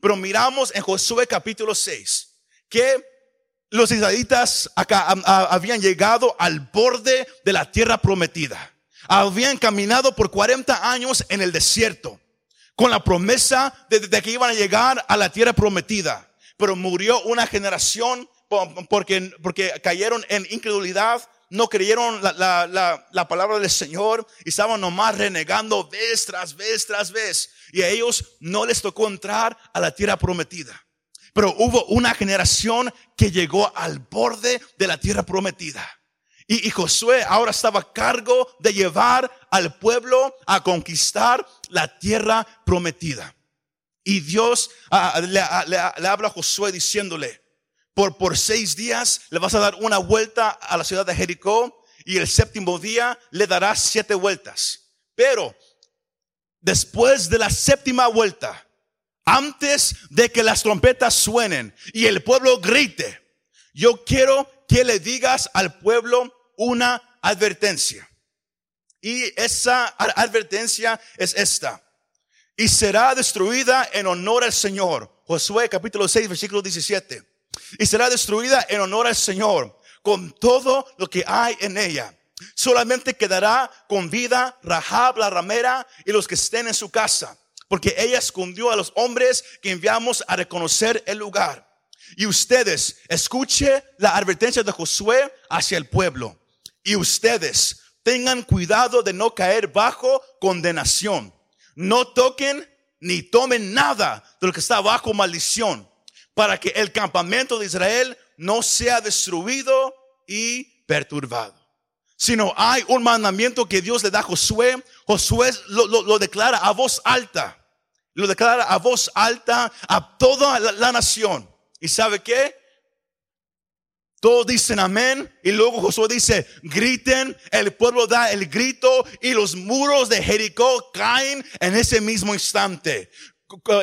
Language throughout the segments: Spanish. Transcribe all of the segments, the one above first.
Pero miramos en Josué capítulo 6 que los israelitas acá habían llegado al borde de la tierra prometida. Habían caminado por 40 años en el desierto con la promesa de, que iban a llegar a la tierra prometida. Pero murió una generación porque, porque cayeron en incredulidad, no creyeron la, la, la, palabra del Señor y estaban nomás renegando vez tras vez tras vez. Y a ellos no les tocó entrar a la tierra prometida. Pero hubo una generación que llegó al borde de la tierra prometida. Y, Josué ahora estaba a cargo de llevar al pueblo a conquistar la tierra prometida. Y Dios ah, ah, le, habla a Josué diciéndole, por, seis días le vas a dar una vuelta a la ciudad de Jericó y el séptimo día le darás siete vueltas. Pero después de la séptima vuelta, antes de que las trompetas suenen y el pueblo grite, yo quiero que le digas al pueblo una advertencia. Y esa advertencia es esta. Y será destruida en honor al Señor. Josué capítulo 6 versículo 17. Y será destruida en honor al Señor con todo lo que hay en ella. Solamente quedará con vida Rahab la ramera y los que estén en su casa. Porque ella escondió a los hombres que enviamos a reconocer el lugar. Y ustedes, escuche la advertencia de Josué hacia el pueblo. Y ustedes tengan cuidado de no caer bajo condenación. No toquen ni tomen nada de lo que está bajo maldición para que el campamento de Israel no sea destruido y perturbado. Sino hay un mandamiento que Dios le da a Josué. Josué lo, lo declara a voz alta. Lo declara a voz alta a toda la, la nación. ¿Y sabe qué? Todos dicen amén. Y luego Josué dice, griten. El pueblo da el grito y los muros de Jericó caen en ese mismo instante.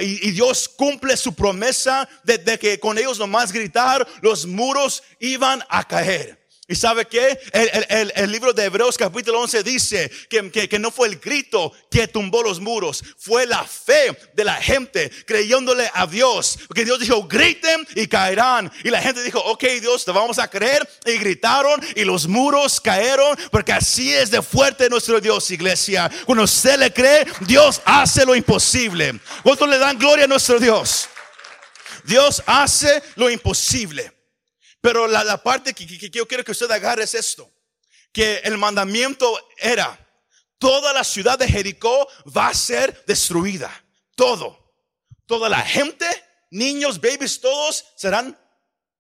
Y, Dios cumple su promesa de, que con ellos nomás gritar, los muros iban a caer. ¿Y sabe qué? El, el, el, libro de Hebreos capítulo 11 dice que, que, que, no fue el grito que tumbó los muros, fue la fe de la gente creyéndole a Dios. Porque Dios dijo, griten y caerán. Y la gente dijo, ok Dios, te vamos a creer. Y gritaron y los muros cayeron porque así es de fuerte nuestro Dios, iglesia. Cuando usted le cree, Dios hace lo imposible. ¿Cuántos le dan gloria a nuestro Dios? Dios hace lo imposible. Pero la, parte que, yo quiero que usted agarre es esto. Que el mandamiento era, toda la ciudad de Jericó va a ser destruida. Todo. Toda la gente, niños, babies, todos serán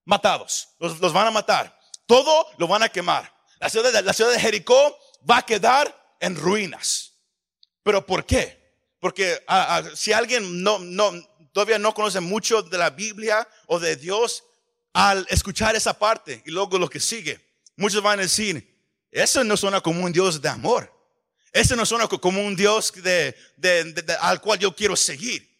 matados. Los, van a matar. Todo lo van a quemar. La ciudad, de, la ciudad de Jericó va a quedar en ruinas. ¿Pero por qué? Porque ah, ah, si alguien no, no, todavía no conoce mucho de la Biblia o de Dios, al escuchar esa parte y luego lo que sigue, muchos van a decir, eso no suena como un Dios de amor. Eso no suena como un Dios de, al cual yo quiero seguir.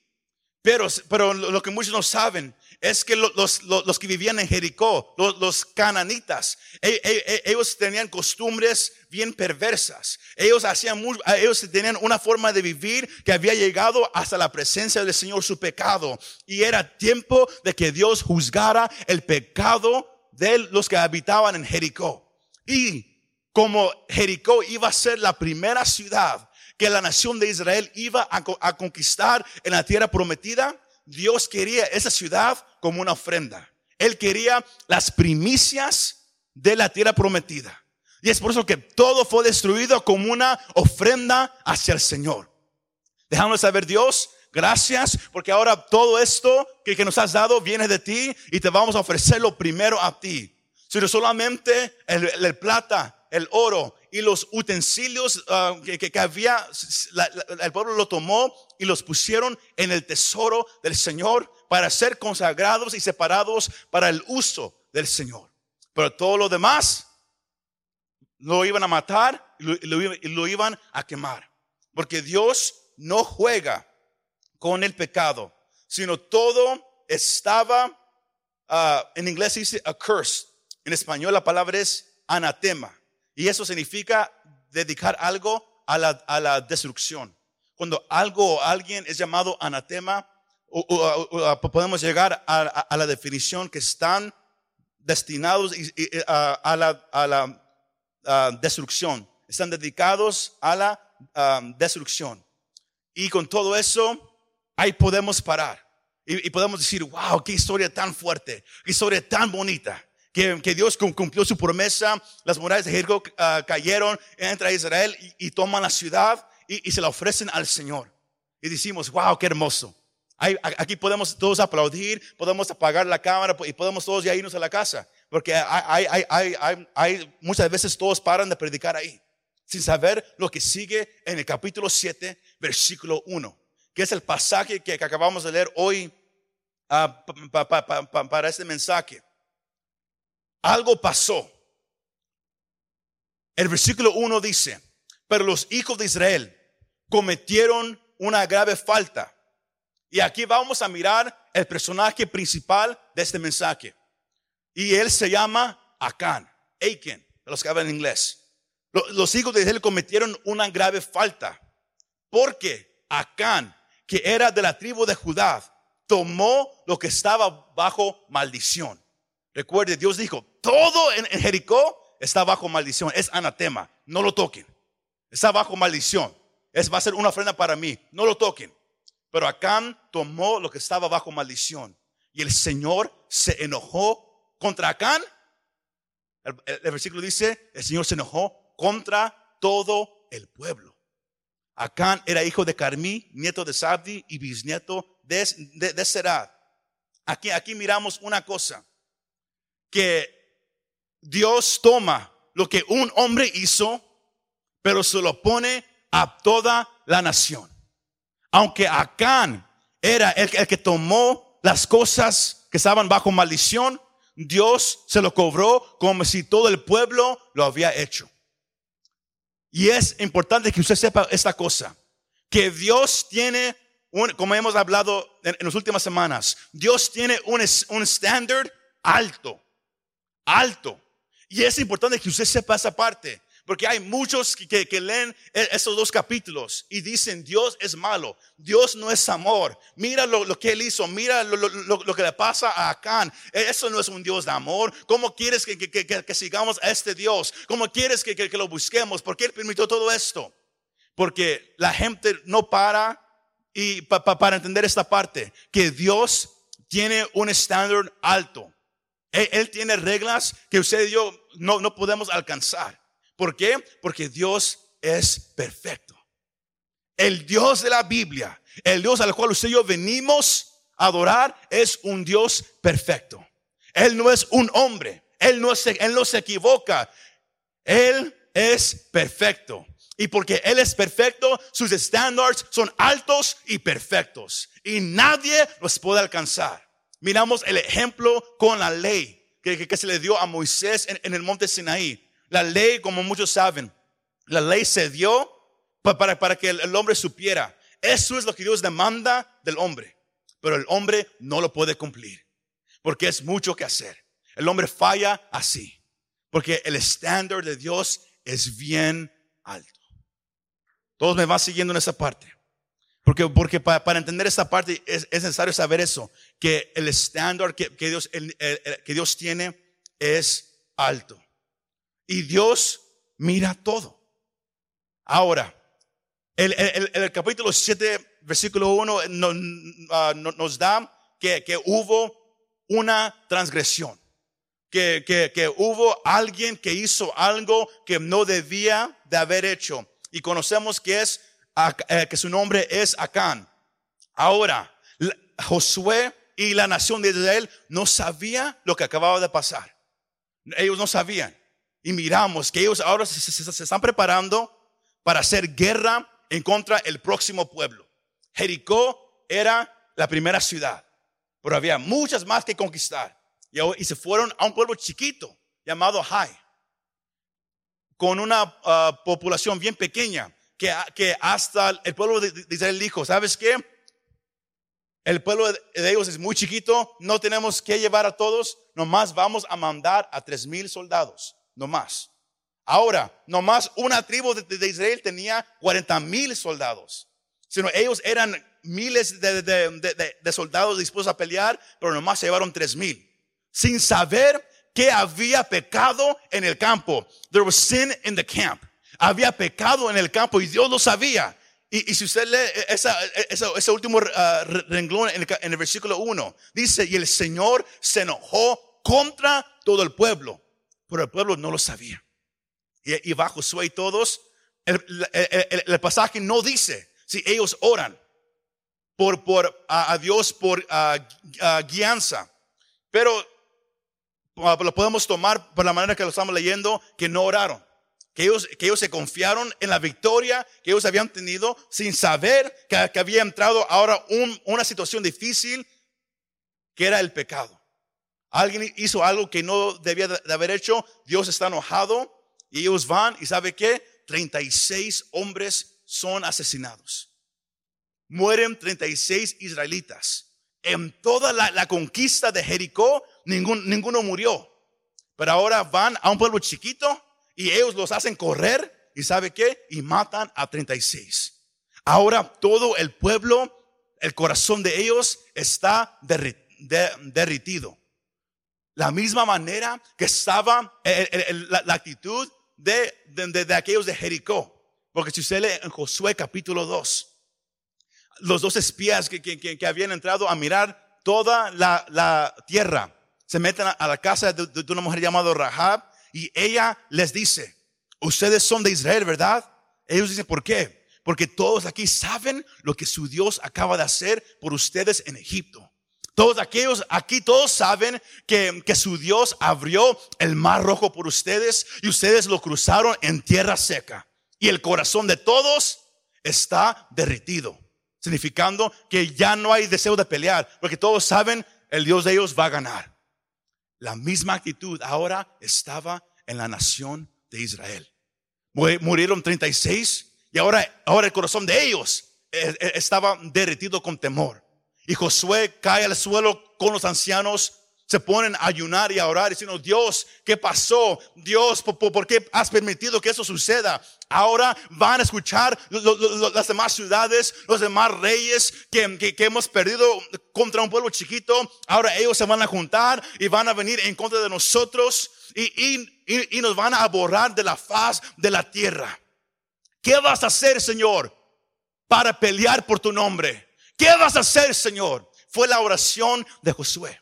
Pero, pero lo que muchos no saben es que los, los, que vivían en Jericó, los, los cananitas, e, e, e, ellos tenían costumbres bien perversas. Ellos hacían, ellos tenían una forma de vivir que había llegado hasta la presencia del Señor su pecado. Y era tiempo de que Dios juzgara el pecado de los que habitaban en Jericó. Y como Jericó iba a ser la primera ciudad que la nación de Israel iba a conquistar en la tierra prometida, Dios quería esa ciudad como una ofrenda. Él quería las primicias de la tierra prometida. Y es por eso que todo fue destruido como una ofrenda hacia el Señor. Dejamos saber Dios, gracias porque ahora todo esto que, nos has dado viene de ti y te vamos a ofrecer lo primero a ti. Sino solamente el plata, el oro y los utensilios ah, que, había, el pueblo lo tomó y los pusieron en el tesoro del Señor para ser consagrados y separados para el uso del Señor. Pero todo lo demás lo iban a matar y lo, iban a quemar. Porque Dios no juega con el pecado, sino todo estaba, ah, en inglés dice accursed, en español la palabra es anatema. Y eso significa dedicar algo a la, destrucción. Cuando algo o alguien es llamado anatema podemos llegar a, la definición que están destinados a, la, destrucción, están dedicados a la destrucción. Y con todo eso, ahí podemos parar. Y, podemos decir, wow, qué historia tan fuerte, qué historia tan bonita. Que, Dios cumplió su promesa, las murallas de Jericó ah, cayeron, entra Israel y, toman la ciudad y, se la ofrecen al Señor. Y decimos, wow, qué hermoso. aquí podemos todos aplaudir, podemos apagar la cámara y podemos todos ya irnos a la casa. Porque hay, hay, muchas veces todos paran de predicar ahí, sin saber lo que sigue en el capítulo 7, versículo 1 que es el pasaje que acabamos de leer hoy ah, para este mensaje. Algo pasó. El versículo 1 dice, pero los hijos de Israel cometieron una grave falta. Y aquí vamos a mirar el personaje principal de este mensaje. Y él se llama Acán, de los que hablan inglés. Los hijos de Israel cometieron una grave falta. Porque Acán que era de la tribu de Judá, tomó lo que estaba bajo maldición. Recuerde, Dios dijo, todo en, Jericó está bajo maldición, es anatema, no lo toquen. Está bajo maldición, es va a ser una ofrenda para mí, no lo toquen. Pero Acán tomó lo que estaba bajo maldición y el Señor se enojó contra Acán. el versículo dice, el Señor se enojó contra todo el pueblo. Acán era hijo de Carmí, nieto de Sabdi y bisnieto de, de, Serad. Aquí, aquí miramos una cosa, que Dios toma lo que un hombre hizo, pero se lo pone a toda la nación. Aunque Acán era el, el que tomó las cosas que estaban bajo maldición, Dios se lo cobró como si todo el pueblo lo había hecho. Y es importante que usted sepa esta cosa, que Dios tiene, un, como hemos hablado en, las últimas semanas, Dios tiene un, un estándar alto, alto. Y es importante que usted sepa esa parte. Porque hay muchos que, leen e, esos dos capítulos y dicen, Dios es malo, Dios no es amor. Mira lo, que él hizo, mira lo, que le pasa a Acán. E, eso no es un Dios de amor. ¿Cómo quieres que, sigamos a este Dios? ¿Cómo quieres que, lo busquemos? ¿Por qué él permitió todo esto? Porque la gente no para y para entender esta parte, que Dios tiene un estándar alto. Él, tiene reglas que usted y yo no, no podemos alcanzar. ¿Por qué? Porque Dios es perfecto. El Dios de la Biblia, el Dios al cual usted y yo venimos a adorar, es un Dios perfecto. Él no es un hombre, Él no se, él no se equivoca, Él es perfecto. Y porque Él es perfecto, sus estándares son altos y perfectos. Y nadie los puede alcanzar. Miramos el ejemplo con la ley que, se le dio a Moisés en el monte Sinaí. La ley, como muchos saben, la ley se dio para, para que el hombre supiera. Eso es lo que Dios demanda del hombre. Pero el hombre no lo puede cumplir. Porque es mucho que hacer. El hombre falla así. Porque el estándar de Dios es bien alto. Todos me van siguiendo en esa parte. Porque, porque para, entender esta parte es, necesario saber eso. Que el estándar que, Dios, que Dios tiene es alto. Y Dios mira todo. Ahora, el, capítulo 7, versículo 1 ah, nos da que, que, hubo una transgresión. Que, que, hubo alguien que hizo algo que no debía de haber hecho. Y conocemos que es eh, que su nombre es Acán. Ahora, Josué y la nación de Israel no sabía lo que acababa de pasar. Ellos no sabían y miramos que ellos ahora se, están preparando para hacer guerra en contra del próximo pueblo. Jericó era la primera ciudad, pero había muchas más que conquistar. Y, se fueron a un pueblo chiquito llamado Hai, con una ah, población bien pequeña, que, que hasta el pueblo de, Israel dijo, ¿sabes qué? El pueblo de ellos es muy chiquito, no tenemos que llevar a todos, nomás vamos a mandar a tres mil soldados no más. Ahora, nomás una tribu de, Israel tenía 40 mil soldados. Sino ellos eran miles de, de- de- de soldados dispuestos a pelear, pero nomás se llevaron tres mil. Sin saber que había pecado en el campo. There was sin in the camp. Había pecado en el campo y Dios lo sabía. Y, si usted lee esa, esa- ese último ah, re- renglón en el, en el versículo 1, dice, y el Señor se enojó contra todo el pueblo, pero el pueblo no lo sabía. Y, va Josué y todos, el, el- pasaje no dice si ellos oran por, por a, a Dios por ah, ah, guianza, pero lo podemos tomar por la manera que lo estamos leyendo, que no oraron. Que ellos, que ellos se confiaron en la victoria que ellos habían tenido sin saber que, que había entrado ahora un- una situación difícil que era el pecado. Alguien hizo algo que no debía de haber hecho, Dios está enojado y ellos van y sabe qué, 36 hombres son asesinados. Mueren 36 israelitas. En toda la, la conquista de Jericó, ningún, ninguno murió. Pero ahora van a un pueblo chiquito y ellos los hacen correr y sabe qué, y matan a 36. Ahora todo el pueblo, el corazón de ellos está derri- de- derritido. La misma manera que estaba la, actitud de, de, aquellos de Jericó. Porque si usted lee en Josué capítulo 2, los dos espías que, que- que- habían entrado a mirar toda la, tierra se meten a, la casa de una mujer llamada Rahab y ella les dice, ustedes son de Israel, ¿verdad? Ellos dicen, ¿por qué? Porque todos aquí saben lo que su Dios acaba de hacer por ustedes en Egipto. Todos aquellos aquí, todos saben que, que su Dios abrió el mar rojo por ustedes y ustedes lo cruzaron en tierra seca. Y el corazón de todos está derritido, significando que ya no hay deseo de pelear, porque todos saben el Dios de ellos va a ganar. La misma actitud ahora estaba en la nación de Israel. Mu- Murieron 36 y ahora, ahora el corazón de ellos eh, eh, estaba derretido con temor. Y Josué cae al suelo con los ancianos, se ponen a ayunar y a orar diciendo, Dios, ¿qué pasó? Dios, ¿por, por- qué has permitido que eso suceda? Ahora van a escuchar las demás ciudades, los demás reyes que, que- que hemos perdido contra un pueblo chiquito. Ahora ellos se van a juntar y van a venir en contra de nosotros y, y- y- y nos van a borrar de la faz de la tierra. ¿Qué vas a hacer, Señor, para pelear por tu nombre? ¿Qué vas a hacer, Señor? Fue la oración de Josué.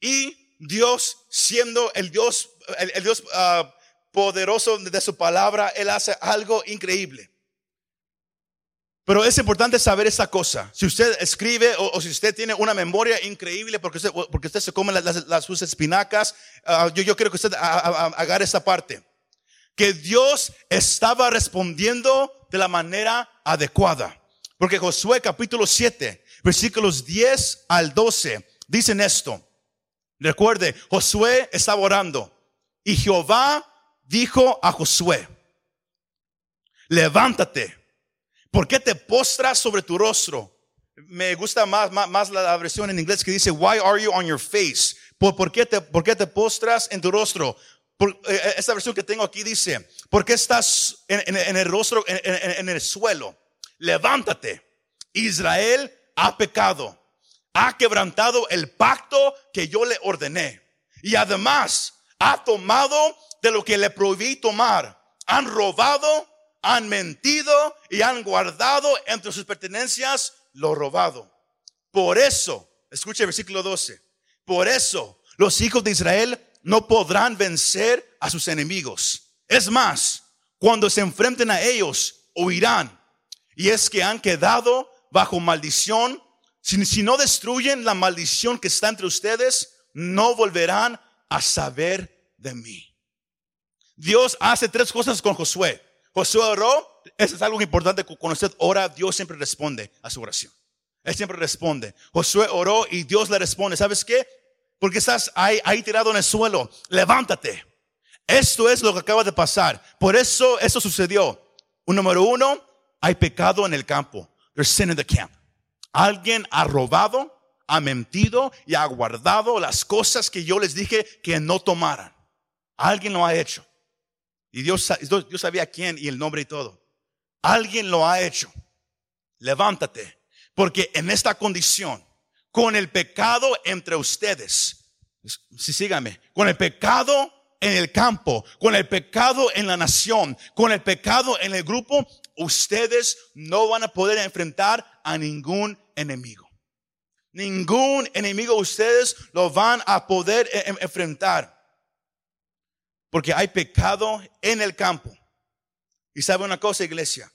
Y Dios, siendo el Dios, el, Dios ah, poderoso de su palabra, Él hace algo increíble. Pero es importante saber esa cosa. Si usted escribe o, si usted tiene una memoria increíble porque usted, porque usted se come las, sus espinacas, ah, yo, yo quiero que usted a- a- a- agarre esa parte. Que Dios estaba respondiendo de la manera adecuada. Porque Josué capítulo 7, versículos 10 al 12, dicen esto. Recuerde, Josué estaba orando y Jehová dijo a Josué, levántate, ¿por qué te postras sobre tu rostro? Me gusta más, más, más la versión en inglés que dice, why are you on your face? ¿Por, qué, te, por qué te postras en tu rostro? Por, eh, esta versión que tengo aquí dice, ¿por qué estás en, el rostro, en el suelo? Levántate. Israel ha pecado ha quebrantado el pacto que yo le ordené. Y además ha tomado de lo que le prohibí tomar. Han robado, han mentido y han guardado entre sus pertenencias lo robado. Por eso, escuche el versículo 12. Por eso los hijos de Israel no podrán vencer a sus enemigos. Es más, cuando se enfrenten a ellos, huirán. Y es que han quedado bajo maldición si, si no destruyen la maldición que está entre ustedes, no volverán a saber de mí. Dios hace tres cosas con Josué. Josué oró, eso es algo importante. Cuando usted ora, Dios siempre responde a su oración. Él siempre responde. Josué oró y Dios le responde. ¿Sabes qué? Porque estás ahí, ahí tirado en el suelo. Levántate. Esto es lo que acaba de pasar. Por eso eso sucedió. Un número uno, hay pecado en el campo. There's sin in the camp. Alguien ha robado, ha mentido y ha guardado las cosas que yo les dije que no tomaran. Alguien lo ha hecho. Y Dios, Dios sabía quién y el nombre y todo. Alguien lo ha hecho. Levántate. Porque en esta condición, con el pecado entre ustedes, si síganme, con el pecado en el campo, con el pecado en la nación, con el pecado en el grupo, ustedes no van a poder enfrentar a ningún enemigo. Ningún enemigo ustedes lo van a poder e-, enfrentar. Porque hay pecado en el campo. Y sabe una cosa, iglesia.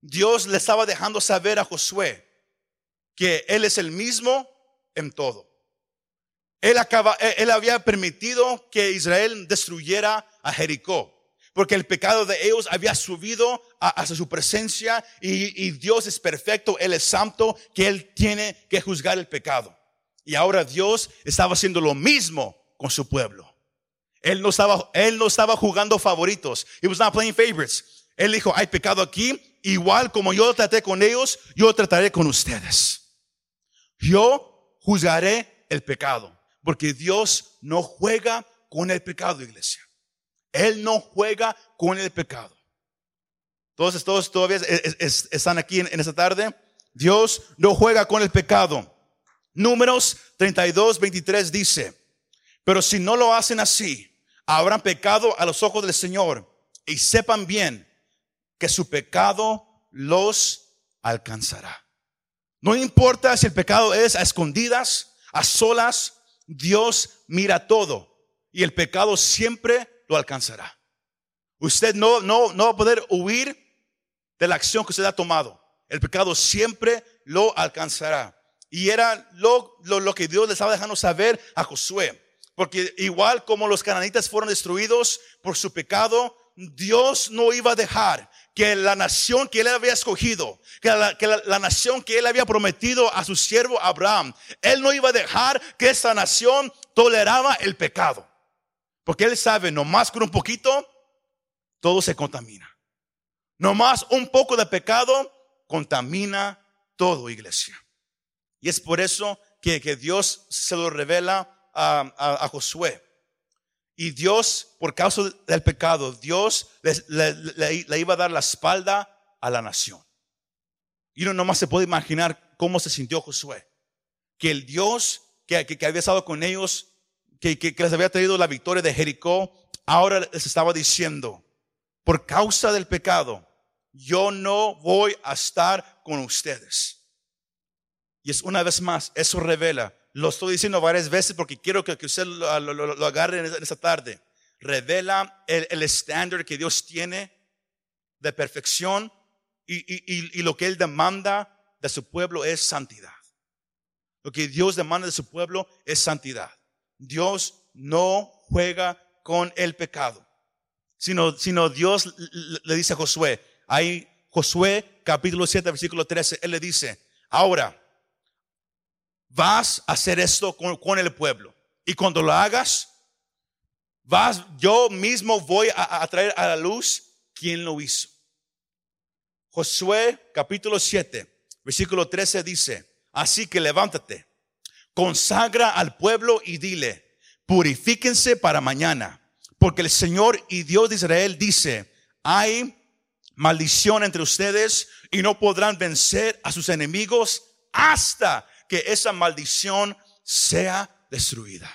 Dios le estaba dejando saber a Josué que Él es el mismo en todo. Él, acaba, él había permitido que Israel destruyera a Jericó, porque el pecado de ellos había subido hacia su presencia y, y Dios es perfecto, Él es santo, que Él tiene que juzgar el pecado. Y ahora Dios estaba haciendo lo mismo con su pueblo. Él no estaba, él no estaba jugando favoritos. He was not playing favorites. Él dijo, hay pecado aquí, igual como yo traté con ellos, yo trataré con ustedes. Yo juzgaré el pecado, porque Dios no juega con el pecado, iglesia. Él no juega con el pecado. Entonces, todos todavía están aquí en, en esta tarde. Dios no juega con el pecado. Números 32, 23 dice, pero si no lo hacen así, habrán pecado a los ojos del Señor y sepan bien que su pecado los alcanzará. No importa si el pecado es a escondidas, a solas, Dios mira todo y el pecado siempre lo alcanzará. Usted no, no, no va a poder huir de la acción que usted ha tomado. El pecado siempre lo alcanzará. Y era lo, lo, lo que Dios le estaba dejando saber a Josué. Porque igual como los cananitas fueron destruidos por su pecado, Dios no iba a dejar que la nación que él había escogido, que, la, que la, nación que él había prometido a su siervo Abraham, él no iba a dejar que esa nación toleraba el pecado. Porque él sabe, nomás con un poquito, todo se contamina. Nomás un poco de pecado contamina todo, iglesia. Y es por eso que, que Dios se lo revela a, Josué. Y Dios, por causa del pecado, Dios le, iba a dar la espalda a la nación. Y uno nomás se puede imaginar cómo se sintió Josué. Que el Dios que, que, había estado con ellos, que, que, les había traído la victoria de Jericó, ahora les estaba diciendo, por causa del pecado, yo no voy a estar con ustedes. Y es una vez más, eso revela lo estoy diciendo varias veces porque quiero que, usted lo, agarre en esta tarde. Revela el estándar que Dios tiene de perfección y, lo que Él demanda de su pueblo es santidad. Lo que Dios demanda de su pueblo es santidad. Dios no juega con el pecado, sino, sino Dios le dice a Josué, ahí Josué capítulo 7 versículo 13, Él le dice, ahora, vas a hacer esto con, el pueblo. Y cuando lo hagas, vas, yo mismo voy a, a traer a la luz quien lo hizo. Josué capítulo 7, versículo 13 dice, así que levántate, consagra al pueblo y dile, purifíquense para mañana, porque el Señor y Dios de Israel dice, hay maldición entre ustedes y no podrán vencer a sus enemigos hasta que esa maldición sea destruida.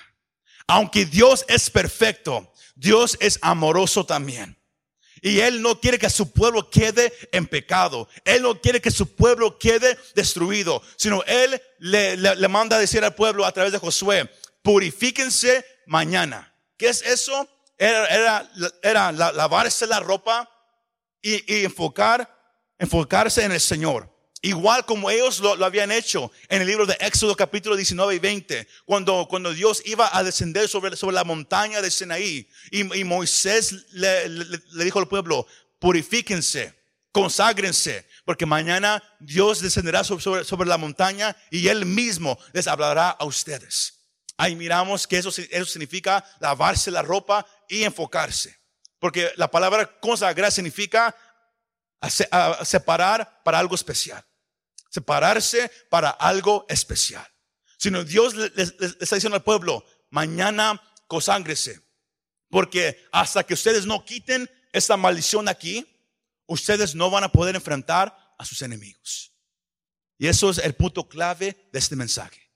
Aunque Dios es perfecto, Dios es amoroso también. Y Él no quiere que su pueblo quede en pecado. Él no quiere que su pueblo quede destruido, sino Él le, le, manda a decir al pueblo a través de Josué, purifíquense mañana. ¿Qué es eso? Era, era, era lavarse la ropa y, y enfocar, enfocarse en el Señor. Igual como ellos lo, habían hecho en el libro de Éxodo capítulo 19 y 20, cuando, cuando Dios iba a descender sobre, sobre la montaña de Sinaí y, y Moisés le, le, dijo al pueblo, purifíquense, conságrense, porque mañana Dios descenderá sobre, sobre, la montaña y Él mismo les hablará a ustedes. Ahí miramos que eso, eso significa lavarse la ropa y enfocarse. Porque la palabra consagrar significa separar para algo especial separarse para algo especial. Sino Dios le, está diciendo al pueblo, mañana consángrese. Porque hasta que ustedes no quiten esta maldición aquí, ustedes no van a poder enfrentar a sus enemigos. Y eso es el punto clave de este mensaje.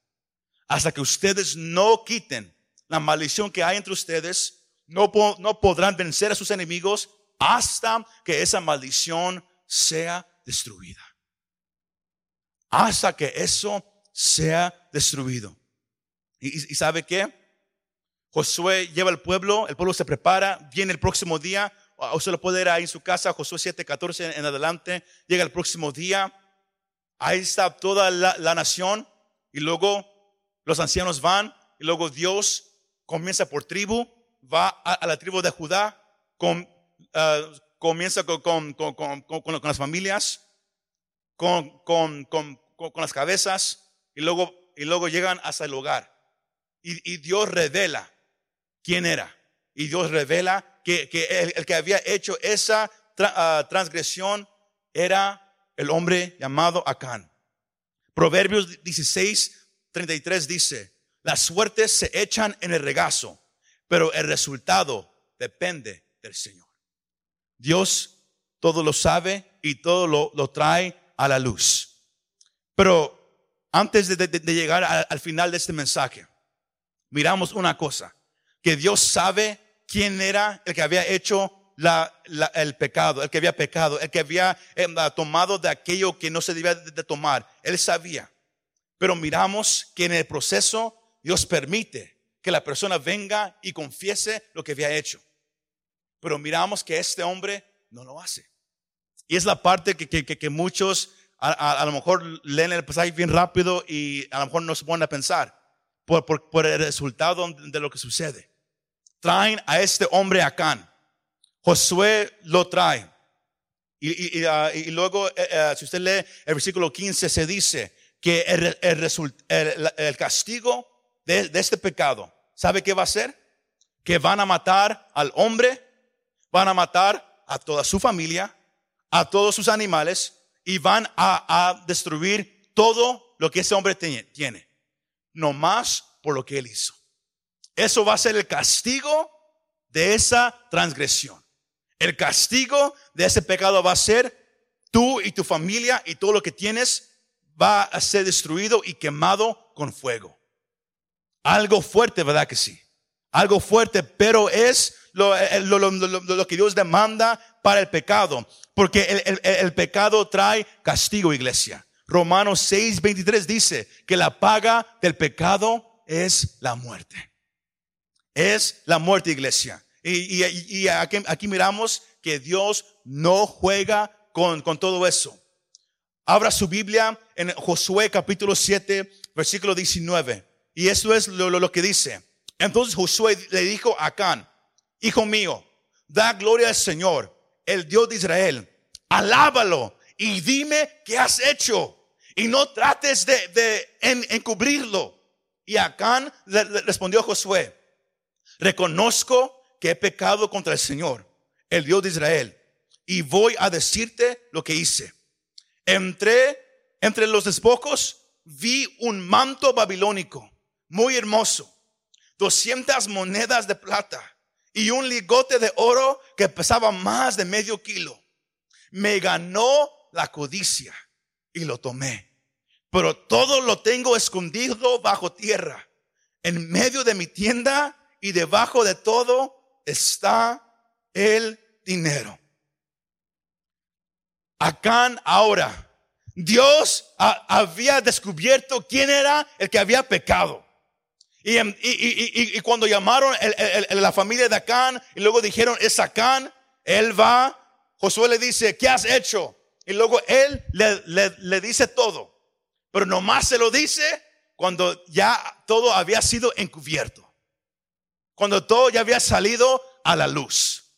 Hasta que ustedes no quiten la maldición que hay entre ustedes, no, no podrán vencer a sus enemigos hasta que esa maldición sea destruida. Hasta que eso sea destruido. ¿Y, sabe qué? Josué lleva al pueblo, el pueblo se prepara, viene el próximo día, usted lo puede ver ahí en su casa, Josué 7, 14 en adelante, llega el próximo día, ahí está toda la, nación y luego los ancianos van y luego Dios comienza por tribu, va a, la tribu de Judá, ah, comienza con, las familias, con, las cabezas y luego, y luego llegan hasta el hogar. Y, y Dios revela quién era. Y Dios revela que, el, que había hecho esa ah, transgresión era el hombre llamado Acán. Proverbios 16, 33 dice, las suertes se echan en el regazo, pero el resultado depende del Señor. Dios todo lo sabe y todo lo, trae a la luz. Pero antes de, llegar al final de este mensaje, miramos una cosa, que Dios sabe quién era el que había hecho el pecado, el que había pecado, el que había em, tomado de aquello que no se debía de, tomar. Él sabía. Pero miramos que en el proceso Dios permite que la persona venga y confiese lo que había hecho. Pero miramos que este hombre no lo hace. Y es la parte que, muchos a, lo mejor leen el pasaje bien rápido y a lo mejor no se ponen a pensar por, por el resultado de lo que sucede traen a este hombre Acán. Josué lo trae. Y, ah, luego, eh, eh, si usted lee el versículo 15, se dice que el, castigo de, este pecado, ¿sabe qué va a ser? Que van a matar al hombre, van a matar a toda su familia, a todos sus animales y van a, a destruir todo lo que ese hombre tiene, no más por lo que él hizo. Eso va a ser el castigo de esa transgresión. El castigo de ese pecado va a ser tú y tu familia y todo lo que tienes va a ser destruido y quemado con fuego. Algo fuerte, ¿verdad que sí? Algo fuerte, pero es lo, eh, que Dios demanda para el pecado. Porque el, pecado trae castigo, iglesia. Romanos 6, 23 dice que la paga del pecado es la muerte es la muerte, iglesia. Y, aquí, miramos que Dios no juega con, todo eso. Abra su Biblia en Josué capítulo 7, versículo 19. Y eso es lo, lo, que dice. Entonces Josué le dijo a Acán, hijo mío, da gloria al Señor, el Dios de Israel. Alábalo y dime qué has hecho. Y no trates de, encubrirlo. Y Acán le respondió a Josué, Reconozco que he pecado contra el Señor, el Dios de Israel, y voy a decirte lo que hice. Entré entre los despojos, vi un manto babilónico muy hermoso, 200 monedas de plata y un ligote de oro que pesaba más de medio kilo. Me ganó la codicia y lo tomé. Pero todo lo tengo escondido bajo tierra. En medio de mi tienda y debajo de todo está el dinero. Acán ahora, Dios había descubierto quién era el que había pecado. Y, y, cuando llamaron la familia de Acán y luego dijeron, es Acán, él va, Josué le dice, ¿qué has hecho? Y luego él le, le dice todo. Pero nomás se lo dice cuando ya todo había sido encubierto cuando todo ya había salido a la luz.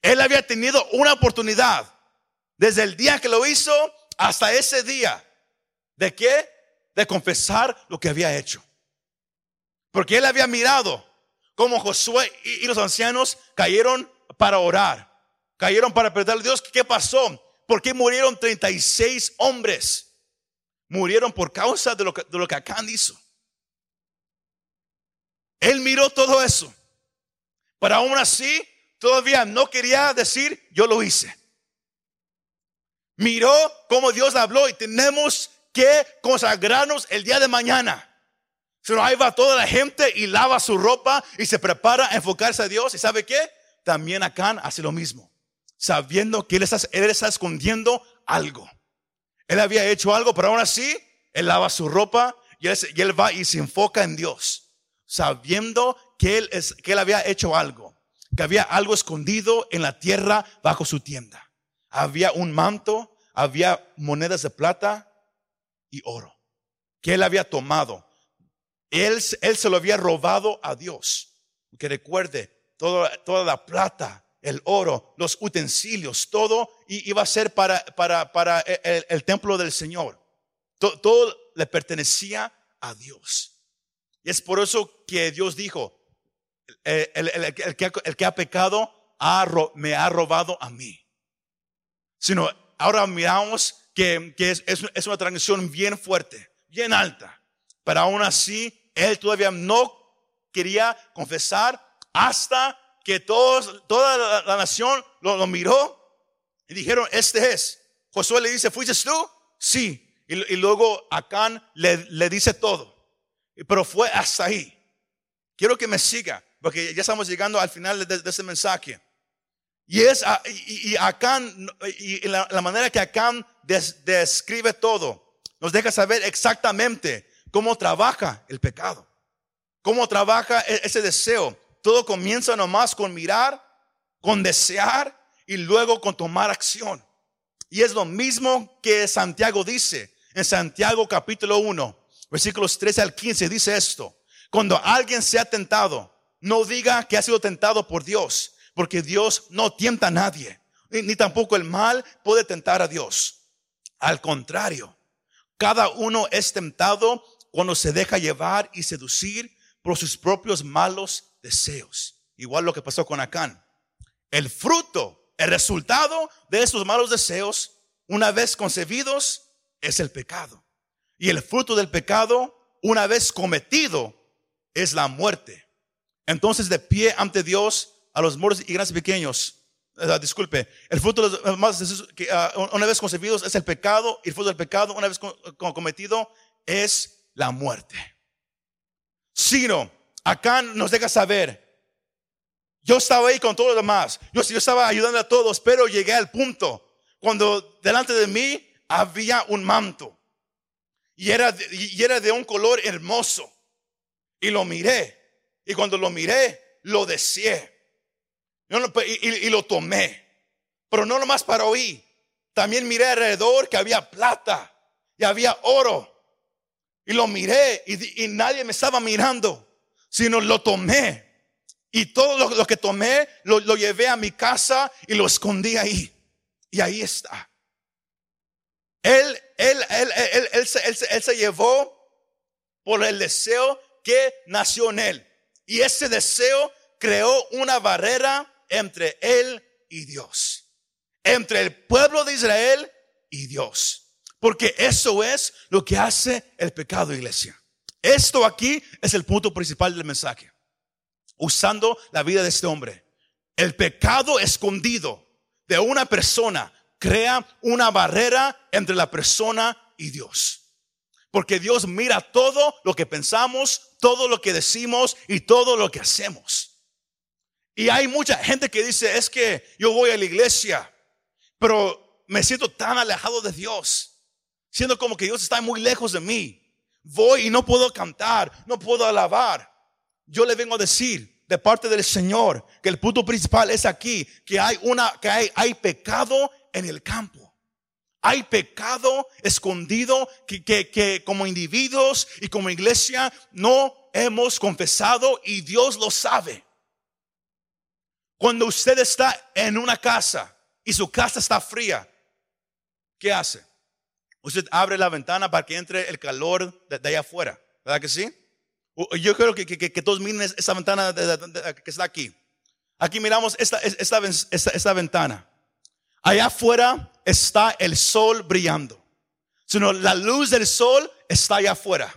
Él había tenido una oportunidad desde el día que lo hizo hasta ese día. ¿De qué? De confesar lo que había hecho. Porque él había mirado cómo Josué y los ancianos cayeron para orar. Cayeron para perder a Dios. ¿Qué pasó? ¿Por qué murieron 36 hombres? Murieron por causa de lo que, de Acán hizo. Él miró todo eso. Pero aún así, todavía no quería decir, yo lo hice. Miró cómo Dios habló y tenemos que consagrarnos el día de mañana. Sino ahí va toda la gente y lava su ropa y se prepara a enfocarse a Dios. ¿Y sabe qué? También Acán hace lo mismo. Sabiendo que él está, él está escondiendo algo. Él había hecho algo, pero aún así, él lava su ropa y él, va y se enfoca en Dios. Sabiendo que él, es, que él había hecho algo. Que había algo escondido en la tierra bajo su tienda. Había un manto, había monedas de plata y oro. Que él había tomado él, él se lo había robado a Dios. Que recuerde, toda, toda la plata, el oro, los utensilios, todo iba a ser para, para, para el, templo del Señor. Todo, le pertenecía a Dios. Y es por eso que Dios dijo, el, que, el que, ha pecado me ha robado a mí. Sino ahora miramos que, que es, es, una transmisión bien fuerte, bien alta. Pero aún así, él todavía no quería confesar hasta que todos, toda la, nación lo, miró y dijeron, este es. Josué le dice, ¿fuiste tú? Sí. Y, luego Acán le, le dice todo. Pero fue hasta ahí. Quiero que me siga, porque ya estamos llegando al final de, ese mensaje. Y es, y, Acán, y la, manera que Acán describe todo, nos deja saber exactamente cómo trabaja el pecado, cómo trabaja e-, ese deseo. Todo comienza nomás con mirar, con desear y luego con tomar acción. Y es lo mismo que Santiago dice en Santiago capítulo 1, versículos 13 al 15, dice esto. Cuando alguien sea tentado, no diga que ha sido tentado por Dios, porque Dios no tienta a nadie, ni tampoco el mal puede tentar a Dios. Al contrario, cada uno es tentado cuando se deja llevar y seducir por sus propios malos deseos. Igual lo que pasó con Acán. El fruto, el resultado de esos malos deseos, una vez concebidos, es el pecado. Y el fruto del pecado, una vez cometido, es la muerte. Entonces, de pie ante Dios, a los moros y grandes pequeños, uh, disculpe, el fruto de los deseos, uh, una vez concebidos, es el pecado, y el fruto del pecado, una vez cometido, es la muerte. Sino, acá nos deja saber, yo estaba ahí con todo lo demás, yo, estaba ayudando a todos, pero llegué al punto cuando delante de mí había un manto. Y era, y era de un color hermoso. Y lo miré y cuando lo miré lo deseé. Y, y, lo tomé, pero no nomás para oír, también miré alrededor que había plata y había oro y lo miré y, nadie me estaba mirando, sino lo tomé. Y todo lo, que tomé lo, llevé a mi casa y lo escondí ahí. Y ahí está. Él, él, él, él, él, él se llevó por el deseo que nació en él. Y ese deseo creó una barrera entre él y Dios. Entre el pueblo de Israel y Dios. Porque eso es lo que hace el pecado, iglesia. Esto aquí es el punto principal del mensaje. Usando la vida de este hombre. El pecado escondido de una persona crea una barrera entre la persona y Dios. Porque Dios mira todo lo que pensamos, todo lo que decimos y todo lo que hacemos. Y hay mucha gente que dice, es que yo voy a la iglesia, pero me siento tan alejado de Dios siendo como que Dios está muy lejos de mí. Voy y no puedo cantar, no puedo alabar. Yo le vengo a decir de parte del Señor que el punto principal es aquí, que hay una, que hay, hay pecado en el campo. Hay pecado escondido que, que, que como individuos y como iglesia no hemos confesado y Dios lo sabe. Cuando usted está en una casa y su casa está fría, ¿qué hace? Usted abre la ventana para que entre el calor de, allá afuera. ¿Verdad que sí? Yo creo que, que, todos miren esta ventana que está aquí. Aquí miramos esta, esta, esta, ventana. Allá afuera está el sol brillando. Sino la luz del sol está allá afuera.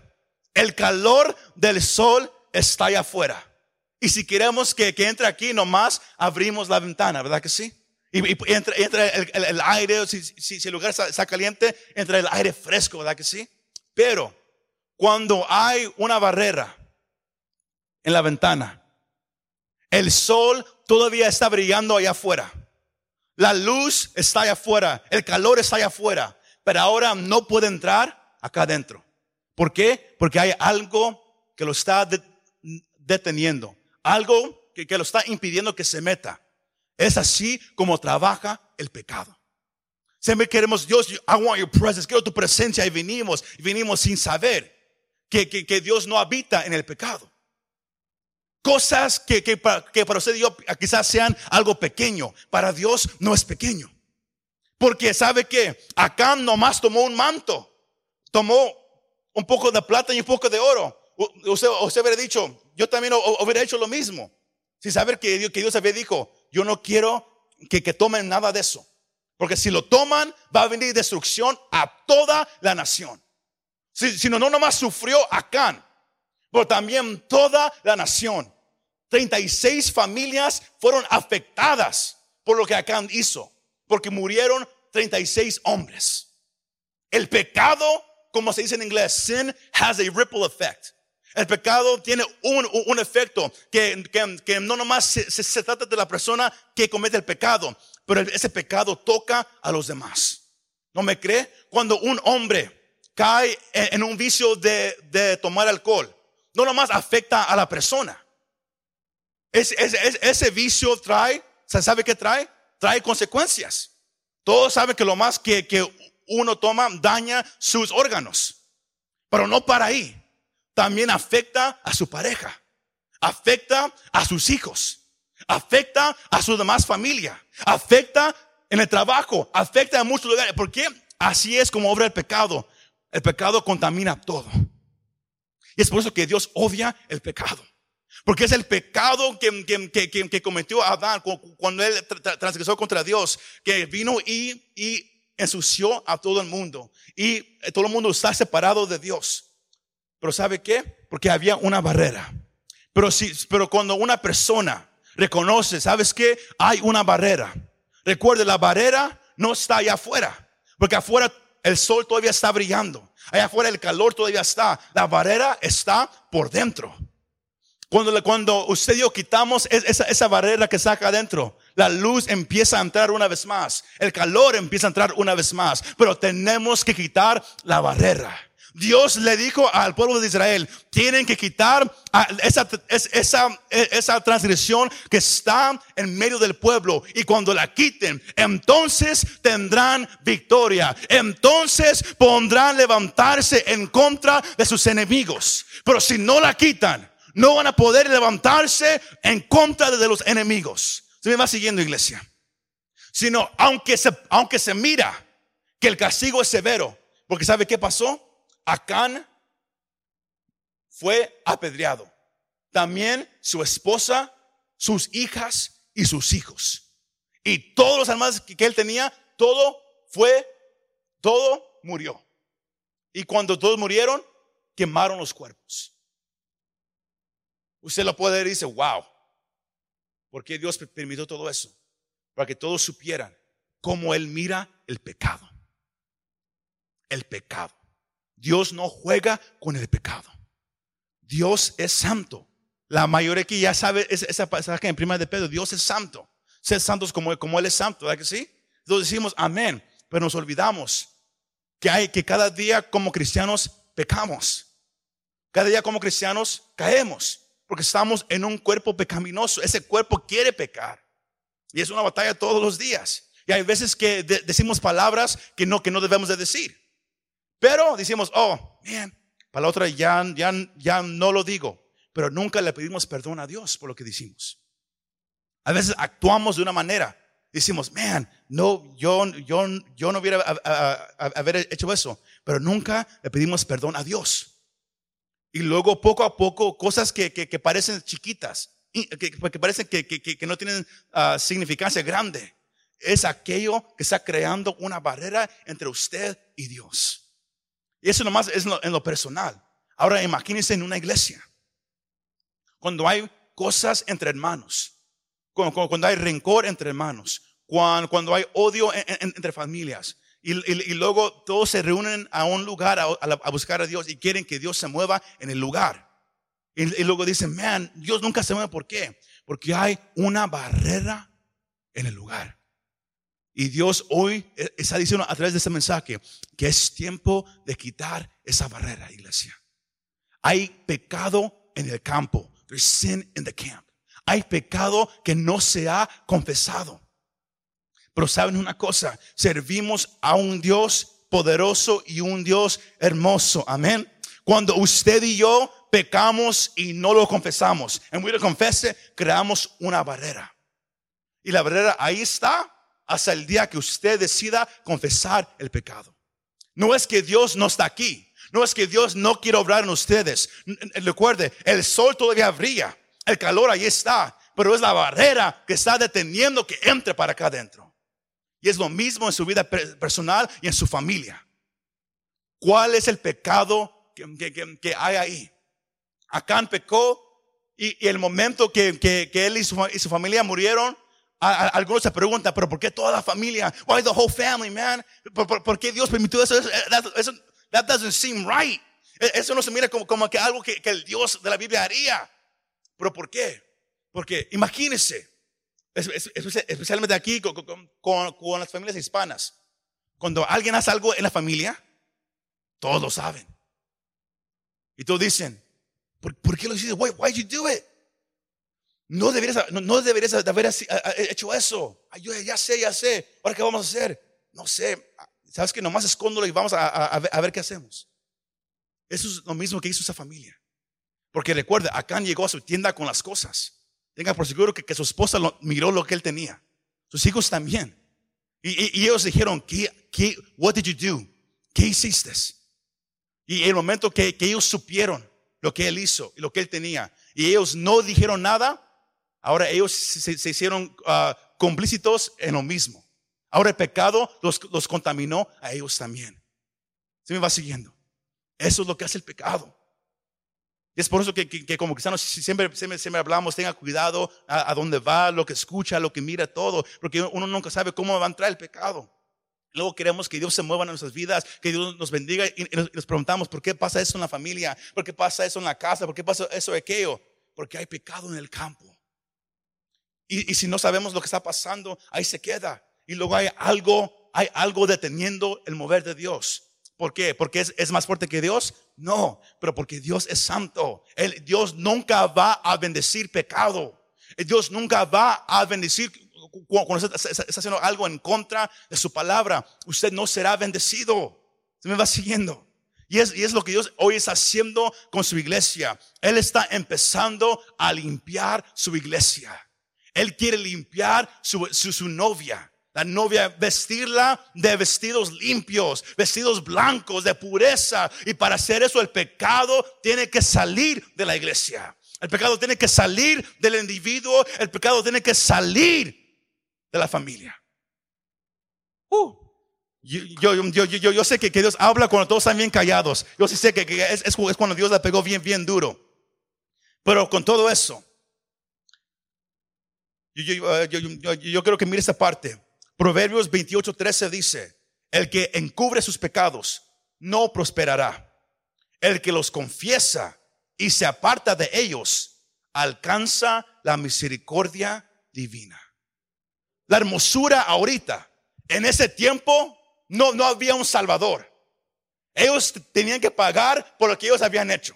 El calor del sol está allá afuera. Y si queremos que, que entre aquí nomás, abrimos la ventana, ¿verdad que sí? Y, entra, el, aire, si, el lugar está, caliente, entra el aire fresco, ¿verdad que sí? Pero cuando hay una barrera en la ventana, el sol todavía está brillando allá afuera. La luz está allá afuera, el calor está allá afuera, pero ahora no puede entrar acá adentro. ¿Por qué? Porque hay algo que lo está deteniendo, algo que lo está impidiendo que se meta. Es así como trabaja el pecado. Siempre queremos, Dios, I want your presence, quiero tu presencia y venimos, y venimos sin saber que, que, Dios no habita en el pecado. Cosas que, que, para, que para usted y yo quizás sean algo pequeño, para Dios no es pequeño. Porque sabe que acá nomás tomó un manto, tomó un poco de plata y un poco de oro. Usted, usted hubiera dicho, yo también hubiera hecho lo mismo. Sin saber que que Dios había dicho, yo no quiero que, tomen nada de eso. Porque si lo toman, va a venir destrucción a toda la nación. Si, no, no nomás sufrió Acán, pero también toda la nación. 36 familias fueron afectadas por lo que Acán hizo, porque murieron 36 hombres. El pecado, como se dice en inglés, sin has a ripple effect. El pecado tiene un, efecto que, que, no nomás se, trata de la persona que comete el pecado, pero ese pecado toca a los demás. ¿No me cree? Cuando un hombre cae en, un vicio de, tomar alcohol, no nomás afecta a la persona. ese vicio trae, ¿sabe qué trae? Trae consecuencias. Todos saben que lo más que, que uno toma daña sus órganos, pero no para ahí también afecta a su pareja, afecta a sus hijos, afecta a su demás familia, afecta en el trabajo, afecta en muchos lugares. porque Así es como obra el pecado. El pecado contamina todo. Y es por eso que Dios odia el pecado. Porque es el pecado que, que, que, cometió Adán cuando él transgresó contra Dios, que vino y, y ensució a todo el mundo. Y todo el mundo está separado de Dios. Pero ¿sabe qué? Porque había una barrera. Pero si, pero cuando una persona reconoce, ¿sabes qué? Hay una barrera. Recuerde, la barrera no está allá afuera. Porque afuera el sol todavía está brillando. Allá afuera el calor todavía está. La barrera está por dentro. Cuando, cuando usted y yo quitamos esa, esa barrera que saca adentro, la luz empieza a entrar una vez más. El calor empieza a entrar una vez más. Pero tenemos que quitar la barrera. Dios le dijo al pueblo de Israel, tienen que quitar esa, esa, transgresión que está en medio del pueblo. Y cuando la quiten, entonces tendrán victoria. Entonces podrán levantarse en contra de sus enemigos. Pero si no la quitan, no van a poder levantarse en contra de los enemigos. Se me va siguiendo, iglesia. Sino, aunque se, aunque se mira que el castigo es severo, porque ¿sabe qué pasó? Acán fue apedreado. También su esposa, sus hijas y sus hijos. Y todos los hermanos que él tenía, todo fue, todo murió. Y cuando todos murieron, quemaron los cuerpos. Usted lo puede ver y dice, wow, ¿por qué Dios permitió todo eso? Para que todos supieran cómo Él mira el pecado. El pecado. Dios no juega con el pecado. Dios es santo. La mayoría aquí ya sabe esa pasaje en prima de Pedro. Dios es santo. Ser santos como, como Él es santo, ¿verdad que sí? Entonces decimos amén, pero nos olvidamos que hay que cada día como cristianos pecamos. Cada día como cristianos caemos porque estamos en un cuerpo pecaminoso. Ese cuerpo quiere pecar. Y es una batalla todos los días. Y hay veces que decimos palabras que no, que no debemos de decir. Pero decimos, oh, bien, para la otra ya, ya, ya no lo digo. Pero nunca le pedimos perdón a Dios por lo que decimos. A veces actuamos de una manera. Decimos, man, no, yo, yo, yo no hubiera haber hecho eso. Pero nunca le pedimos perdón a Dios. Y luego poco a poco cosas que, que, parecen chiquitas, que, que parecen que, que, no tienen uh, significancia grande, es aquello que está creando una barrera entre usted y Dios. Y eso nomás es en lo personal. Ahora imagínense en una iglesia. Cuando hay cosas entre hermanos. Cuando, hay rencor entre hermanos. cuando, cuando hay odio entre familias. Y, luego todos se reúnen a un lugar a, buscar a Dios y quieren que Dios se mueva en el lugar. Y, y luego dicen, man, Dios nunca se mueve. ¿Por qué? Porque hay una barrera en el lugar. Y Dios hoy e, está diciendo a través de este mensaje que es tiempo de quitar esa barrera, iglesia. Hay pecado en el campo. There's sin in the camp. Hay pecado que no se ha confesado. Pero saben una cosa, servimos a un Dios poderoso y un Dios hermoso. Amén. Cuando usted y yo pecamos y no lo confesamos, en we confese, creamos una barrera. Y la barrera ahí está hasta el día que usted decida confesar el pecado. No es que Dios no está aquí. No es que Dios no quiere obrar en ustedes. Recuerde, el sol todavía brilla. El calor ahí está. Pero es la barrera que está deteniendo que entre para acá adentro. Y es lo mismo en su vida personal y en su familia. ¿Cuál es el pecado que, hay ahí? Acán pecó y, el momento que, él y su, familia murieron, algunos se preguntan, pero ¿por qué toda la familia? Why the whole family, man? ¿Por, qué Dios permitió eso? Eso, that doesn't seem right. E, eso no se mira como, como que algo que, el Dios de la Biblia haría. ¿Pero por qué? Porque imagínense, especialmente aquí con, las familias hispanas. Cuando alguien hace algo en la familia, todos lo saben. Y todos dicen, ¿por, qué lo hiciste? Why, why did you do it? No deberías, no, deberías haber hecho eso. yo ya sé, ya sé. ¿Ahora qué vamos a hacer? No sé. ¿Sabes que Nomás escóndolo y vamos a, ver, qué hacemos. Eso es lo mismo que hizo esa familia. Porque recuerda, Acán llegó a su tienda con las cosas. Tenga por seguro que, su esposa miró lo que él tenía. Sus hijos también. Y, ellos dijeron, ¿qué, qué, what did you do? ¿Qué hiciste? Y el momento que, ellos supieron lo que él hizo y lo que él tenía, y ellos no dijeron nada, ahora ellos se, hicieron uh, complícitos en lo mismo. Ahora el pecado los, los contaminó a ellos también. ¿Se me va siguiendo? Eso es lo que hace el pecado. Es por eso que, como cristianos siempre, siempre, hablamos, tenga cuidado a, dónde va, lo que escucha, lo que mira, todo, porque uno nunca sabe cómo va a entrar el pecado. Luego queremos que Dios se mueva en nuestras vidas, que Dios nos bendiga y nos, preguntamos, ¿por qué pasa eso en la familia? ¿Por qué pasa eso en la casa? ¿Por qué pasa eso aquello? Porque hay pecado en el campo. Y, y si no sabemos lo que está pasando, ahí se queda. Y luego hay algo, hay algo deteniendo el mover de Dios. ¿Por qué? ¿Porque es, más fuerte que Dios? No, pero porque Dios es santo. El, Dios nunca va a bendecir pecado. Dios nunca va a bendecir cuando está, haciendo algo en contra de su palabra. Usted no será bendecido. Se me va siguiendo. Y es, y es lo que Dios hoy está haciendo con su iglesia. Él está empezando a limpiar su iglesia. Él quiere limpiar su, su novia. La novia vestirla de vestidos limpios, vestidos blancos, de pureza. Y para hacer eso el pecado tiene que salir de la iglesia. El pecado tiene que salir del individuo. El pecado tiene que salir de la familia. Uh, yo, yo, yo, yo, sé que, que, Dios habla cuando todos están bien callados. Yo sí sé que, es, es, cuando Dios la pegó bien, bien duro. Pero con todo eso, yo, yo, creo que mire esta parte. Proverbios 28, 13 dice, el que encubre sus pecados no prosperará. El que los confiesa y se aparta de ellos alcanza la misericordia divina. La hermosura ahorita, en ese tiempo no, no había un salvador. Ellos tenían que pagar por lo que ellos habían hecho.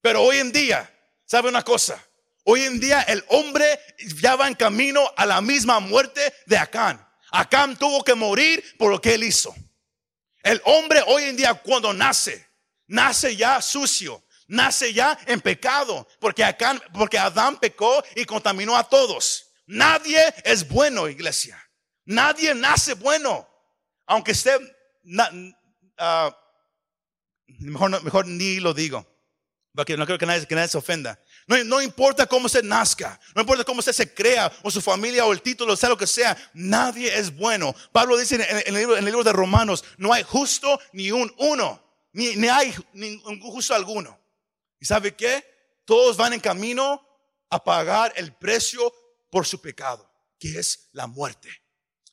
Pero hoy en día, ¿sabe una cosa? Hoy en día el hombre ya va en camino a la misma muerte de Acán. Acán tuvo que morir por lo que él hizo. El hombre hoy en día cuando nace, nace ya sucio, nace ya en pecado, porque Acán, porque Adán pecó y contaminó a todos. Nadie es bueno, iglesia. Nadie nace bueno, aunque esté, ah, mejor, mejor ni lo digo, porque no creo que nadie, que nadie se ofenda. No, importa cómo se nazca, no importa cómo usted se crea, o su familia, o el título, sea lo que sea, nadie es bueno. Pablo dice en, el, libro, de Romanos, no hay justo ni un uno, ni, ni hay ningún justo alguno. ¿Y sabe qué? Todos van en camino a pagar el precio por su pecado, que es la muerte.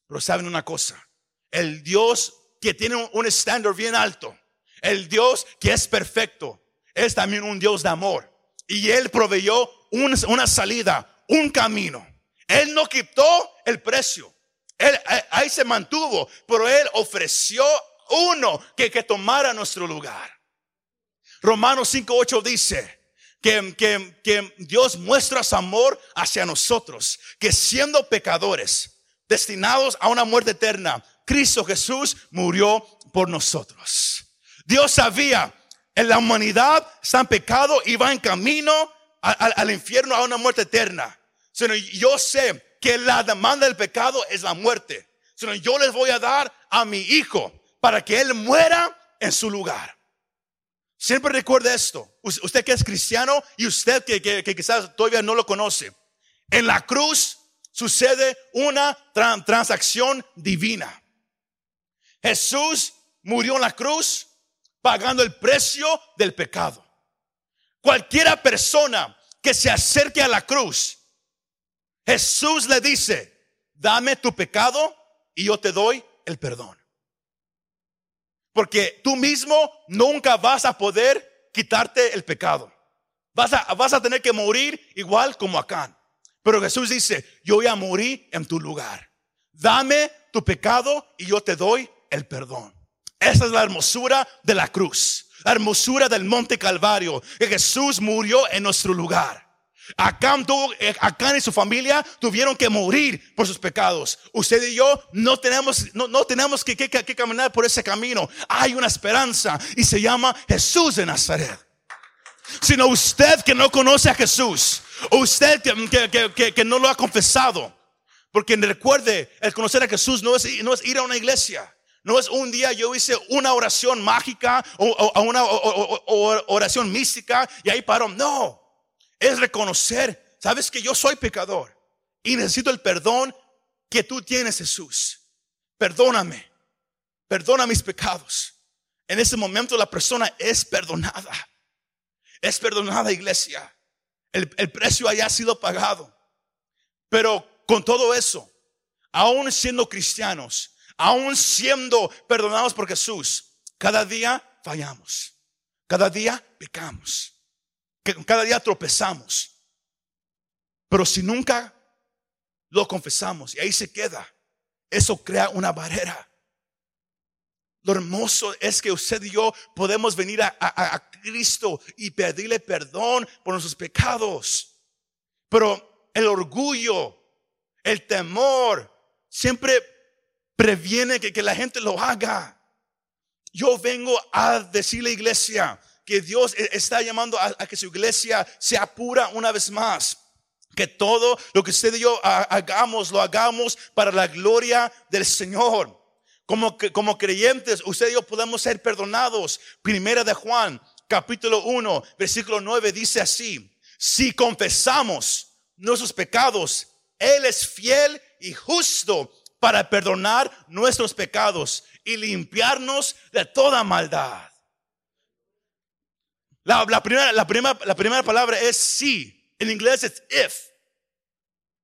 Pero saben una cosa, el Dios que tiene un estándar bien alto, el Dios que es perfecto, es también un Dios de amor. Y Él proveyó una salida, un camino. Él no quitó el precio. Él ahí se mantuvo, pero Él ofreció uno que, que tomara nuestro lugar. Romanos 5.8 dice que, que, que Dios muestra su amor hacia nosotros, que siendo pecadores, destinados a una muerte eterna, Cristo Jesús murió por nosotros. Dios sabía, la humanidad está en pecado y va en camino al infierno a una muerte eterna. Sino yo sé que la demanda del pecado es la muerte. Sino yo les voy a dar a mi hijo para que él muera en su lugar. Siempre recuerde esto. Usted que es cristiano y usted que, quizás todavía no lo conoce. En la cruz sucede una transacción divina. Jesús murió en la cruz pagando el precio del pecado. Cualquiera persona que se acerque a la cruz, Jesús le dice, dame tu pecado y yo te doy el perdón. Porque tú mismo nunca vas a poder quitarte el pecado. Vas a, vas a tener que morir igual como acá. Pero Jesús dice, yo voy a morir en tu lugar. Dame tu pecado y yo te doy el perdón. Esa es la hermosura de la cruz, la hermosura del monte Calvario, que Jesús murió en nuestro lugar. Acá, eh, acá y su familia tuvieron que morir por sus pecados. Usted y yo no tenemos, no, no tenemos que, que, que, caminar por ese camino. Hay una esperanza y se llama Jesús de Nazaret. Sino usted que no conoce a Jesús, usted que, que no lo ha confesado, porque recuerde, el conocer a Jesús no es, no es ir a una iglesia. No es un día yo hice una oración mágica o, una oración mística y ahí paró. No, es reconocer, sabes que yo soy pecador y necesito el perdón que tú tienes, Jesús. Perdóname, perdona mis pecados. En ese momento la persona es perdonada. Es perdonada, iglesia. El, el precio haya sido pagado. Pero con todo eso, aún siendo cristianos, aún siendo perdonados por Jesús, cada día fallamos. Cada día pecamos. Cada día tropezamos. Pero si nunca lo confesamos y ahí se queda, eso crea una barrera. Lo hermoso es que usted y yo podemos venir a, a, Cristo y pedirle perdón por nuestros pecados. Pero el orgullo, el temor, siempre previene que, que la gente lo haga. Yo vengo a decirle iglesia que Dios e, está llamando a, que su iglesia se apura una vez más. Que todo lo que usted y yo hagamos, lo hagamos para la gloria del Señor. Como, como creyentes, usted y yo podemos ser perdonados. Primera de Juan, capítulo 1, versículo 9 dice así. Si confesamos nuestros pecados, Él es fiel y justo para perdonar nuestros pecados y limpiarnos de toda maldad. La, primera, la, primera, la primera palabra es sí. En inglés es if.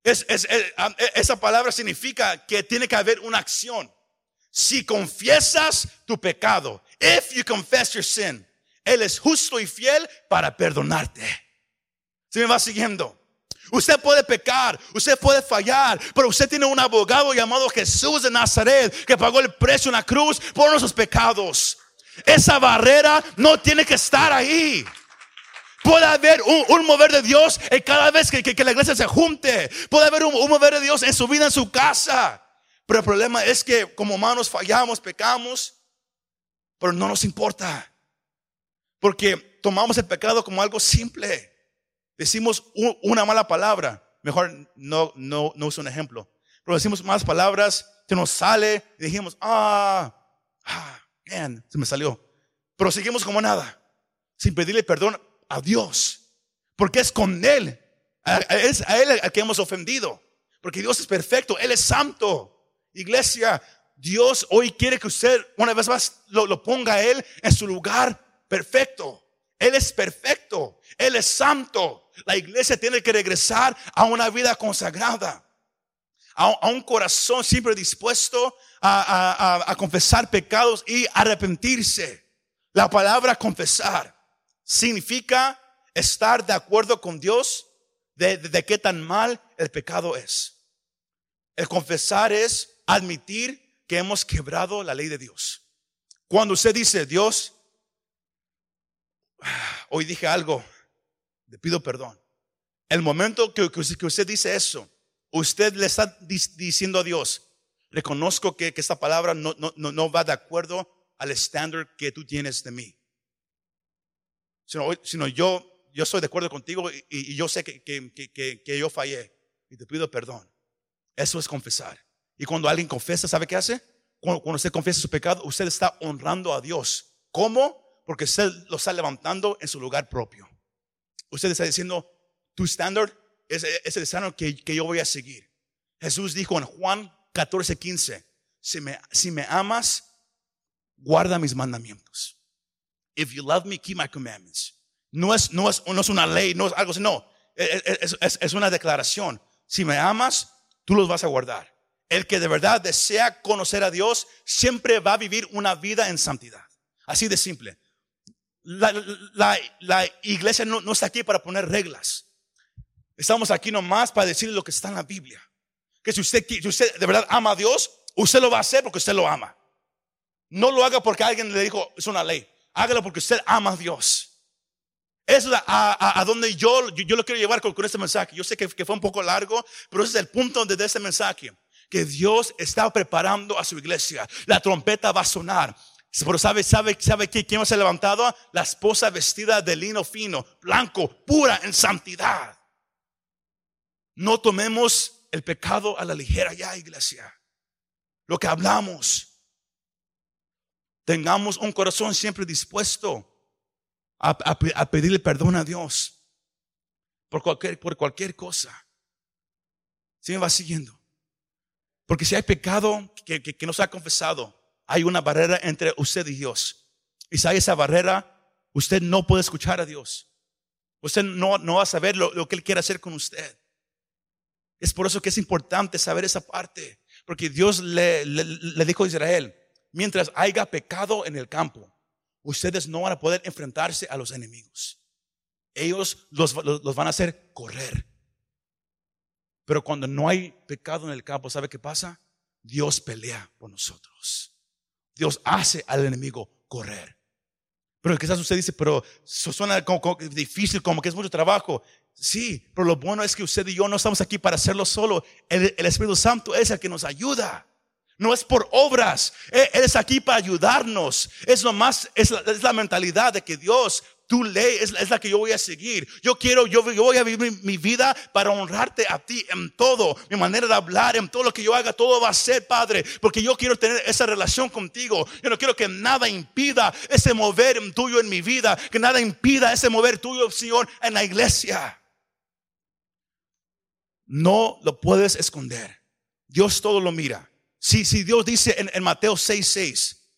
E, esa palabra significa que tiene que haber una acción. Si confiesas tu pecado, if you confess your sin, Él es justo y fiel para perdonarte. ¿Se me va siguiendo? Usted puede pecar, usted puede fallar, pero usted tiene un abogado llamado Jesús de Nazaret que pagó el precio en la cruz por nuestros pecados. Esa barrera no tiene que estar ahí. Puede haber un, mover de Dios en cada vez que, la iglesia se junte. Puede haber un, un mover de Dios en su vida, en su casa. Pero el problema es que como humanos fallamos, pecamos, pero no nos importa. Porque tomamos el pecado como algo simple decimos una mala palabra, mejor no, no, no uso un ejemplo, pero decimos malas palabras, se nos sale y dijimos, ah, ah, bien, se me salió. Pero seguimos como nada, sin pedirle perdón a Dios, porque es con Él, es a Él al que hemos ofendido, porque Dios es perfecto, Él es santo. Iglesia, Dios hoy quiere que usted una vez más lo, ponga Él en su lugar perfecto. Él es perfecto, Él es santo. La iglesia tiene que regresar a una vida consagrada. a, un corazón siempre dispuesto a, confesar pecados y arrepentirse. La palabra confesar significa estar de acuerdo con Dios de, de qué tan mal el pecado es. El confesar es admitir que hemos quebrado la ley de Dios. Cuando usted dice, Dios, hoy dije algo, le pido perdón. El momento que, usted dice eso, usted le está diciendo a Dios, reconozco que, esta palabra no, no, no, va de acuerdo al estándar que tú tienes de mí. Sino, sino yo, yo estoy de acuerdo contigo y, yo sé que, que, yo fallé y te pido perdón. Eso es confesar. Y cuando alguien confesa, ¿sabe qué hace? Cuando, cuando usted confiesa su pecado, usted está honrando a Dios. ¿Cómo? Porque usted lo está levantando en su lugar propio. Usted está diciendo, tu estándar es, el estándar que, yo voy a seguir. Jesús dijo en Juan 14, 15, si me, amas, guarda mis mandamientos. If you love me, keep my commandments. No es, no es, no es una ley, no es algo así, no. Es, es, es, una declaración. Si me amas, tú los vas a guardar. El que de verdad desea conocer a Dios siempre va a vivir una vida en santidad. Así de simple. La, la, la iglesia no, no, está aquí para poner reglas. Estamos aquí nomás para decirle lo que está en la Biblia. Que si usted, si usted de verdad ama a Dios, usted lo va a hacer porque usted lo ama. No lo haga porque alguien le dijo, es una ley. Hágalo porque usted ama a Dios. Es a, a, donde yo, yo, lo quiero llevar con, con, este mensaje. Yo sé que, que, fue un poco largo, pero ese es el punto de, de este mensaje. Que Dios está preparando a su iglesia. La trompeta va a sonar. Pero sabe, sabe, sabe quién va a ser levantado? La esposa vestida de lino fino, blanco, pura en santidad. No tomemos el pecado a la ligera ya, iglesia. Lo que hablamos. Tengamos un corazón siempre dispuesto a, pedirle perdón a Dios por cualquier, por cualquier cosa. Si me va siguiendo. Porque si hay pecado que, que, que no se ha confesado, hay una barrera entre usted y Dios. Y si hay esa barrera, usted no puede escuchar a Dios. Usted no, no va a saber lo, que Él quiere hacer con usted. Es por eso que es importante saber esa parte. Porque Dios le, le, dijo a Israel, mientras haya pecado en el campo, ustedes no van a poder enfrentarse a los enemigos. Ellos los, los, van a hacer correr. Pero cuando no hay pecado en el campo, ¿sabe qué pasa? Dios pelea por nosotros. Dios hace al enemigo correr. Pero quizás usted dice, pero suena como, difícil, como que es mucho trabajo. Sí, pero lo bueno es que usted y yo no estamos aquí para hacerlo solo. El, Espíritu Santo es el que nos ayuda. No es por obras. Él, es aquí para ayudarnos. Es lo más, es la mentalidad de que Dios tu ley es, la que yo voy a seguir. Yo quiero, yo, voy a vivir mi, vida para honrarte a ti en todo. Mi manera de hablar, en todo lo que yo haga, todo va a ser, Padre. Porque yo quiero tener esa relación contigo. Yo no quiero que nada impida ese mover tuyo en mi vida. Que nada impida ese mover tuyo, Señor, en la iglesia. No lo puedes esconder. Dios todo lo mira. Si, si Dios dice en, en Mateo 6, 6,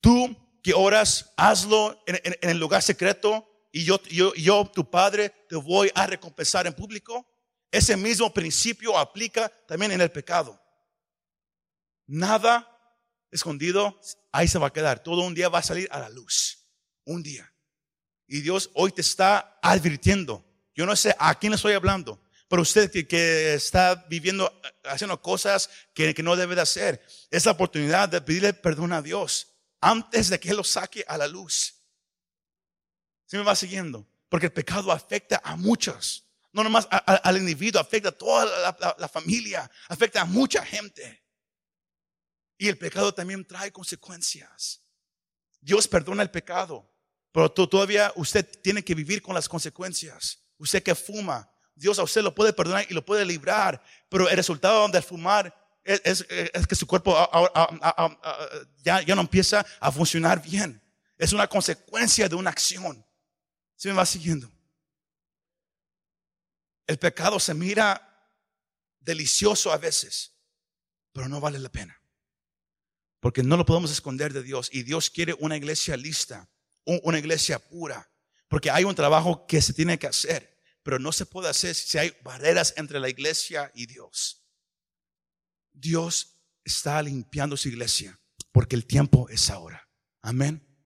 tú que oras, hazlo en, el lugar secreto y yo, yo, yo, tu Padre, te voy a recompensar en público. Ese mismo principio aplica también en el pecado. Nada escondido, ahí se va a quedar. Todo un día va a salir a la luz. Un día. Y Dios hoy te está advirtiendo. Yo no sé a quién estoy hablando, pero usted que, está viviendo, haciendo cosas que, que no debe de hacer, es la oportunidad de pedirle perdón a Dios antes de que lo saque a la luz. ¿Sí me va siguiendo? Porque el pecado afecta a muchos. No nomás al individuo, afecta a toda la, familia, afecta a mucha gente. Y el pecado también trae consecuencias. Dios perdona el pecado, pero todavía usted tiene que vivir con las consecuencias. Usted que fuma, Dios a usted lo puede perdonar y lo puede librar, pero el resultado de fumar es, que su cuerpo ya, ya no empieza a funcionar bien. Es una consecuencia de una acción. ¿Se me va siguiendo? El pecado se mira delicioso a veces, pero no vale la pena. Porque no lo podemos esconder de Dios. Y Dios quiere una iglesia lista, una iglesia pura. Porque hay un trabajo que se tiene que hacer, pero no se puede hacer si hay barreras entre la iglesia y Dios. Dios está limpiando su iglesia porque el tiempo es ahora. Amén.